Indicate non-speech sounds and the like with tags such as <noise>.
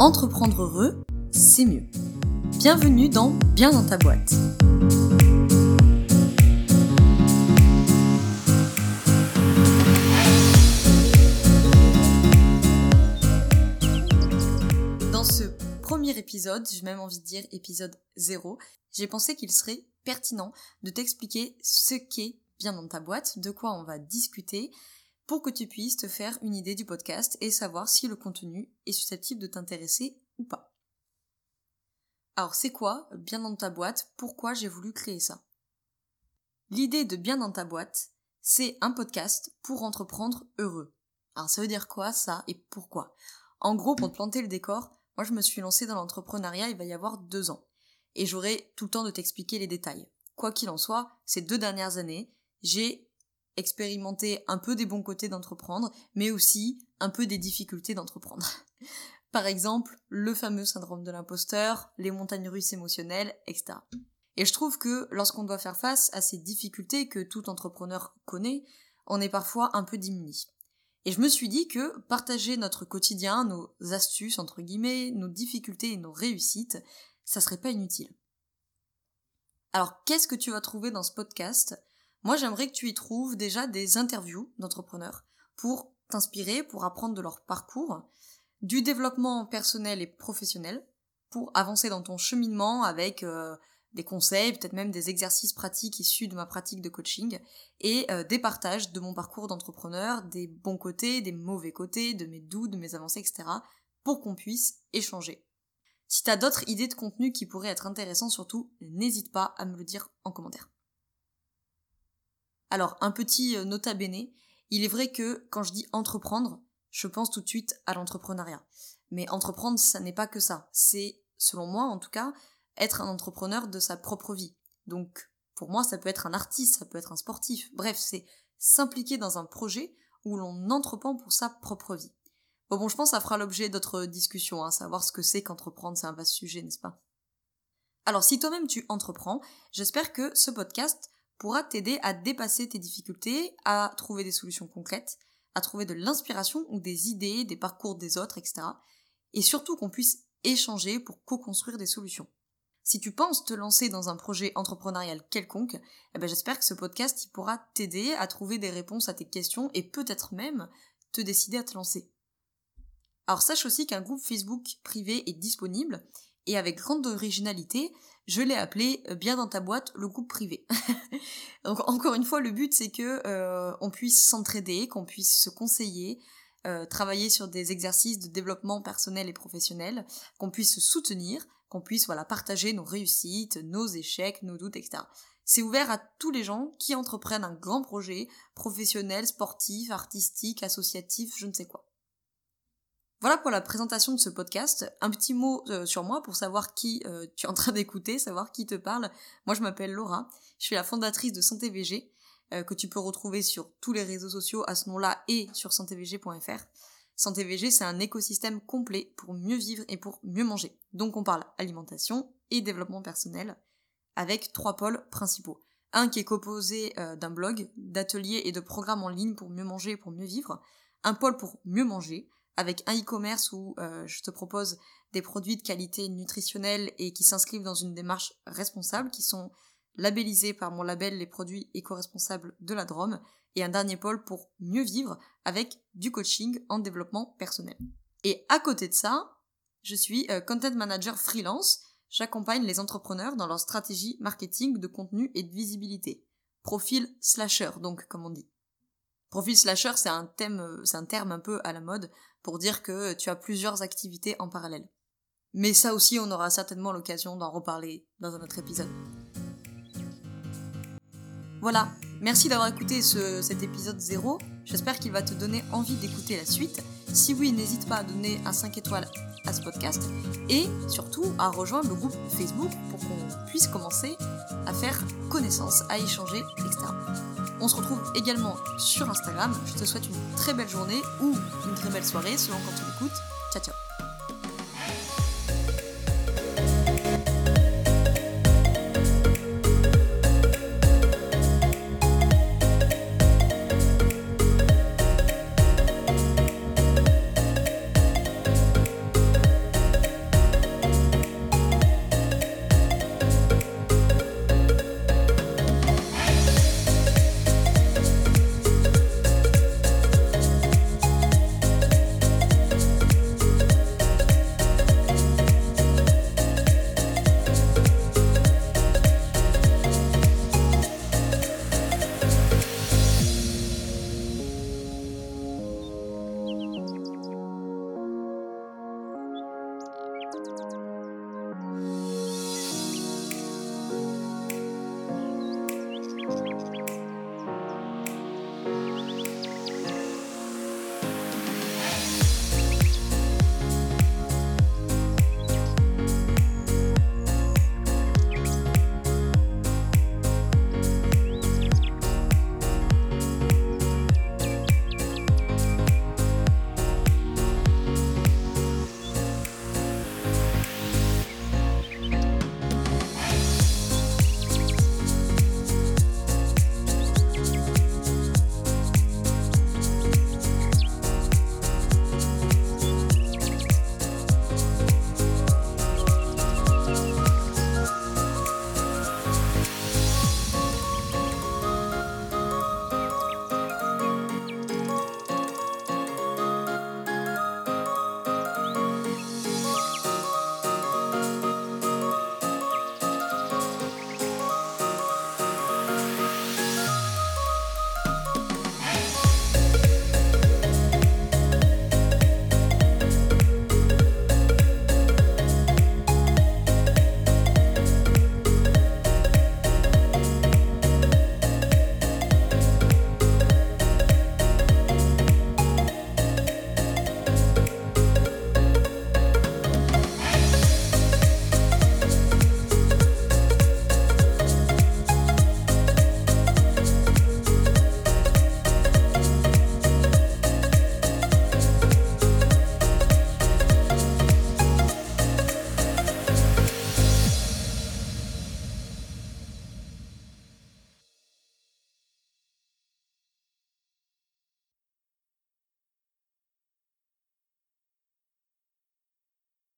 Entreprendre heureux, c'est mieux. Bienvenue dans Bien dans ta boîte. Dans ce premier épisode, j'ai même envie de dire épisode 0, j'ai pensé qu'il serait pertinent de t'expliquer ce qu'est Bien dans ta boîte, de quoi on va discuter, pour que tu puisses te faire une idée du podcast et savoir si le contenu est susceptible de t'intéresser ou pas. Alors c'est quoi Bien dans ta boîte Pourquoi j'ai voulu créer ça? L'idée de Bien dans ta boîte, c'est un podcast pour entreprendre heureux. Alors ça veut dire quoi ça et pourquoi? En gros, pour te planter le décor, moi je me suis lancée dans l'entrepreneuriat il va y avoir deux ans. Et j'aurai tout le temps de t'expliquer les détails. Quoi qu'il en soit, ces deux dernières années, j'ai expérimenté un peu des bons côtés d'entreprendre, mais aussi un peu des difficultés d'entreprendre. <laughs> Par exemple, le fameux syndrome de l'imposteur, les montagnes russes émotionnelles, etc. Et je trouve que lorsqu'on doit faire face à ces difficultés que tout entrepreneur connaît, on est parfois un peu démuni. Et je me suis dit que partager notre quotidien, nos astuces, entre guillemets, nos difficultés et nos réussites, ça serait pas inutile. Alors, qu'est-ce que tu vas trouver dans ce podcast moi, j'aimerais que tu y trouves déjà des interviews d'entrepreneurs pour t'inspirer, pour apprendre de leur parcours, du développement personnel et professionnel, pour avancer dans ton cheminement avec euh, des conseils, peut-être même des exercices pratiques issus de ma pratique de coaching, et euh, des partages de mon parcours d'entrepreneur, des bons côtés, des mauvais côtés, de mes doutes, de mes avancées, etc., pour qu'on puisse échanger. Si t'as d'autres idées de contenu qui pourraient être intéressants, surtout, n'hésite pas à me le dire en commentaire. Alors, un petit euh, nota bene, il est vrai que quand je dis entreprendre, je pense tout de suite à l'entrepreneuriat. Mais entreprendre, ça n'est pas que ça. C'est, selon moi en tout cas, être un entrepreneur de sa propre vie. Donc, pour moi, ça peut être un artiste, ça peut être un sportif. Bref, c'est s'impliquer dans un projet où l'on entreprend pour sa propre vie. Bon, bon, je pense que ça fera l'objet d'autres discussions, hein, savoir ce que c'est qu'entreprendre, c'est un vaste sujet, n'est-ce pas? Alors, si toi-même tu entreprends, j'espère que ce podcast pourra t'aider à dépasser tes difficultés, à trouver des solutions concrètes, à trouver de l'inspiration ou des idées, des parcours des autres, etc. Et surtout qu'on puisse échanger pour co-construire des solutions. Si tu penses te lancer dans un projet entrepreneurial quelconque, eh ben j'espère que ce podcast pourra t'aider à trouver des réponses à tes questions et peut-être même te décider à te lancer. Alors sache aussi qu'un groupe Facebook privé est disponible et avec grande originalité, je l'ai appelé euh, bien dans ta boîte le groupe privé. <laughs> Donc encore une fois, le but c'est que euh, on puisse s'entraider, qu'on puisse se conseiller, euh, travailler sur des exercices de développement personnel et professionnel, qu'on puisse se soutenir, qu'on puisse voilà partager nos réussites, nos échecs, nos doutes, etc. C'est ouvert à tous les gens qui entreprennent un grand projet professionnel, sportif, artistique, associatif, je ne sais quoi. Voilà pour la présentation de ce podcast. Un petit mot euh, sur moi pour savoir qui euh, tu es en train d'écouter, savoir qui te parle. Moi, je m'appelle Laura. Je suis la fondatrice de Santé VG, euh, que tu peux retrouver sur tous les réseaux sociaux à ce nom-là et sur santévg.fr. Santé VG, c'est un écosystème complet pour mieux vivre et pour mieux manger. Donc, on parle alimentation et développement personnel avec trois pôles principaux. Un qui est composé d'un blog, d'ateliers et de programmes en ligne pour mieux manger et pour mieux vivre. Un pôle pour mieux manger, avec un e-commerce où euh, je te propose des produits de qualité nutritionnelle et qui s'inscrivent dans une démarche responsable, qui sont labellisés par mon label les produits éco-responsables de la Drôme, et un dernier pôle pour mieux vivre avec du coaching en développement personnel. Et à côté de ça, je suis euh, content manager freelance. J'accompagne les entrepreneurs dans leur stratégie marketing de contenu et de visibilité. Profil slasher, donc, comme on dit. Profil slasher, c'est un euh, c'est un terme un peu à la mode pour dire que tu as plusieurs activités en parallèle. Mais ça aussi, on aura certainement l'occasion d'en reparler dans un autre épisode. Voilà, merci d'avoir écouté cet épisode 0. J'espère qu'il va te donner envie d'écouter la suite. Si oui, n'hésite pas à donner un 5 étoiles à ce podcast et surtout à rejoindre le groupe Facebook pour qu'on puisse commencer à faire connaissance, à échanger, etc. On se retrouve également sur Instagram. Je te souhaite une très belle journée ou une très belle soirée selon quand tu l'écoutes. Ciao ciao